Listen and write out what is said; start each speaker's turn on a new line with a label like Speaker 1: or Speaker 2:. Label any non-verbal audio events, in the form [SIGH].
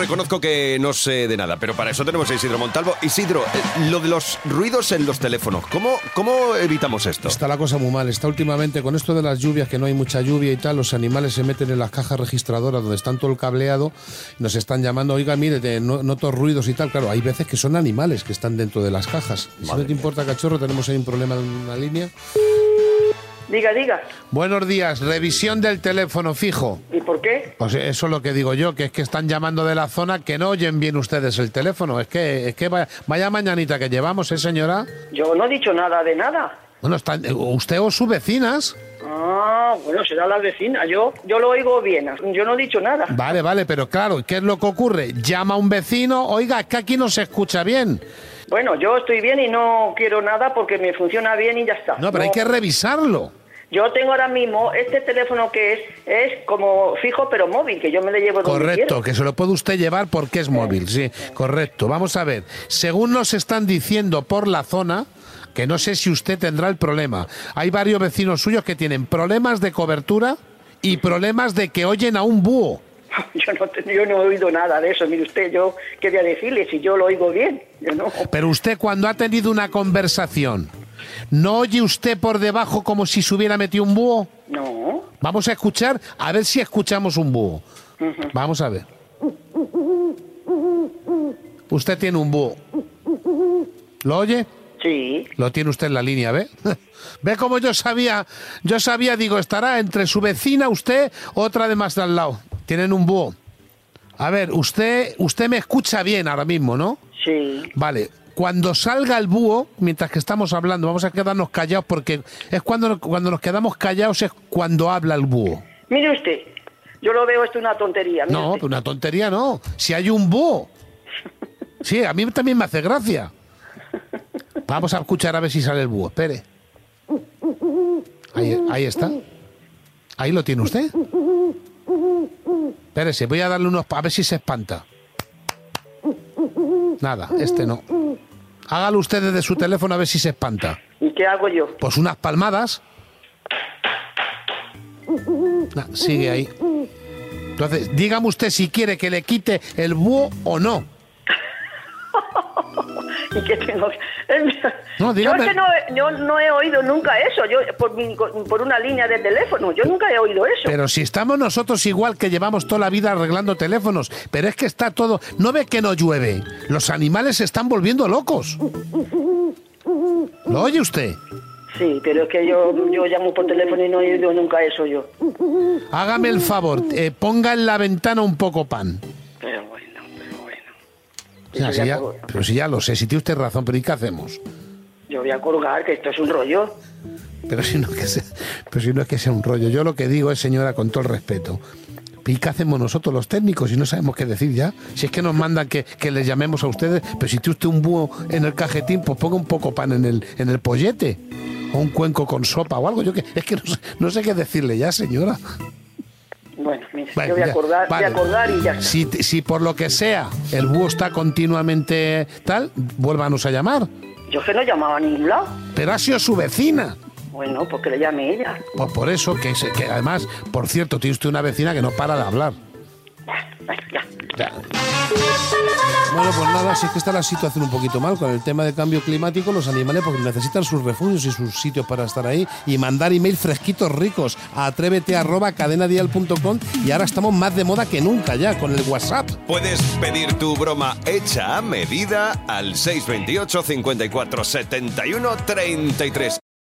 Speaker 1: reconozco que no sé de nada, pero para eso tenemos a Isidro Montalvo. Isidro, eh, lo de los ruidos en los teléfonos, ¿cómo, cómo evitamos esto?
Speaker 2: Está la cosa muy mal. Está últimamente con esto de las lluvias, que no hay mucha lluvia y tal, los animales se meten en las cajas registradoras donde están todo el cableado, nos están llamando, oiga, mire, te- no- noto ruidos y tal. Claro, hay veces que son animales que están dentro de las cajas. Si no te importa, cachorro, tenemos ahí un problema en una línea.
Speaker 3: Diga, diga.
Speaker 2: Buenos días, revisión del teléfono fijo.
Speaker 3: ¿Y por qué?
Speaker 2: Pues eso es lo que digo yo, que es que están llamando de la zona que no oyen bien ustedes el teléfono. Es que, es que vaya, vaya mañanita que llevamos, ¿eh, señora?
Speaker 3: Yo no he dicho nada de nada.
Speaker 2: Bueno, están, usted o sus vecinas.
Speaker 3: Ah, bueno, será la vecina. Yo, yo lo oigo bien. Yo no he dicho nada.
Speaker 2: Vale, vale, pero claro, ¿qué es lo que ocurre? Llama a un vecino, oiga, es que aquí no se escucha bien.
Speaker 3: Bueno, yo estoy bien y no quiero nada porque me funciona bien y ya está.
Speaker 2: No, pero hay que revisarlo.
Speaker 3: Yo tengo ahora mismo este teléfono que es es como fijo pero móvil, que yo me lo llevo donde
Speaker 2: Correcto,
Speaker 3: quiero.
Speaker 2: que se lo puede usted llevar porque es móvil, sí, correcto. Vamos a ver, según nos están diciendo por la zona, que no sé si usted tendrá el problema, hay varios vecinos suyos que tienen problemas de cobertura y problemas de que oyen a un búho. [LAUGHS]
Speaker 3: Yo no, yo no he oído nada de eso. Mire usted, yo quería decirle si yo lo oigo bien. Yo no.
Speaker 2: Pero usted cuando ha tenido una conversación, ¿no oye usted por debajo como si se hubiera metido un búho?
Speaker 3: No.
Speaker 2: Vamos a escuchar, a ver si escuchamos un búho. Vamos a ver. Usted tiene un búho. ¿Lo oye?
Speaker 3: Sí.
Speaker 2: Lo tiene usted en la línea, ¿ve? [LAUGHS] ¿Ve cómo yo sabía? Yo sabía, digo, estará entre su vecina, usted, otra de más de al lado. Tienen un búho. A ver, usted, usted me escucha bien ahora mismo, ¿no?
Speaker 3: Sí.
Speaker 2: Vale. Cuando salga el búho, mientras que estamos hablando, vamos a quedarnos callados porque es cuando, cuando nos quedamos callados es cuando habla el búho.
Speaker 3: Mire usted, yo lo veo esto una tontería.
Speaker 2: No,
Speaker 3: usted.
Speaker 2: una tontería no. Si hay un búho. [LAUGHS] Sí, a mí también me hace gracia. [LAUGHS] Vamos a escuchar a ver si sale el búho. Espere. Ahí, ahí está. Ahí lo tiene usted. Espérese, voy a darle unos... A ver si se espanta. Nada, este no. Hágalo usted desde su teléfono a ver si se espanta.
Speaker 3: ¿Y qué hago yo?
Speaker 2: Pues unas palmadas. Ah, sigue ahí. Entonces, dígame usted si quiere que le quite el búho o no. [LAUGHS]
Speaker 3: ¿Y qué tengo que-
Speaker 2: No,
Speaker 3: yo es que no, yo no he oído nunca eso, yo por, mi- por una línea de teléfono, yo nunca he oído eso.
Speaker 2: Pero si estamos nosotros igual que llevamos toda la vida arreglando teléfonos, pero es que está todo... ¿No ve que no llueve? Los animales se están volviendo locos. ¿Lo oye usted?
Speaker 3: Sí, pero es que yo, yo llamo por teléfono y no he oído nunca eso yo.
Speaker 2: Hágame el favor, eh, ponga en la ventana un poco pan. Si
Speaker 3: ya
Speaker 2: pero si ya lo sé, si tiene usted razón, pero ¿y qué hacemos?
Speaker 3: Yo voy a colgar, que esto es un rollo.
Speaker 2: Pero si, no que sea, pero si no es que sea un rollo. Yo lo que digo es, señora, con todo el respeto. ¿Y qué hacemos nosotros los técnicos si no sabemos qué decir ya? Si es que nos mandan que, que les llamemos a ustedes, pero si tiene usted un búho en el cajetín, pues ponga un poco pan en el, en el pollete. O un cuenco con sopa o algo. Yo que, es que no sé, no sé qué decirle ya, señora.
Speaker 3: Bueno,
Speaker 2: Bueno,
Speaker 3: yo voy a
Speaker 2: ya,
Speaker 3: acordar, voy a acordar y ya está.
Speaker 2: Si, si por lo que sea el búho está continuamente tal, vuélvanos a llamar.
Speaker 3: Yo que no llamaba a ningún lado.
Speaker 2: Pero ha sido su vecina.
Speaker 3: Bueno, pues que le llame ella.
Speaker 2: Pues por eso, que, que además, por cierto, tiene usted una vecina que no para de hablar.
Speaker 3: Bueno, ya.
Speaker 2: Ya.
Speaker 4: Bueno, pues nada, si es que está la situación un poquito mal con el tema de cambio climático, los animales porque necesitan sus refugios y sus sitios para estar ahí y mandar email fresquitos ricos a atrévete arroba cadenadial.com y ahora estamos más de moda que nunca ya con el WhatsApp.
Speaker 1: Puedes pedir tu broma hecha a medida al 628 54 71 33.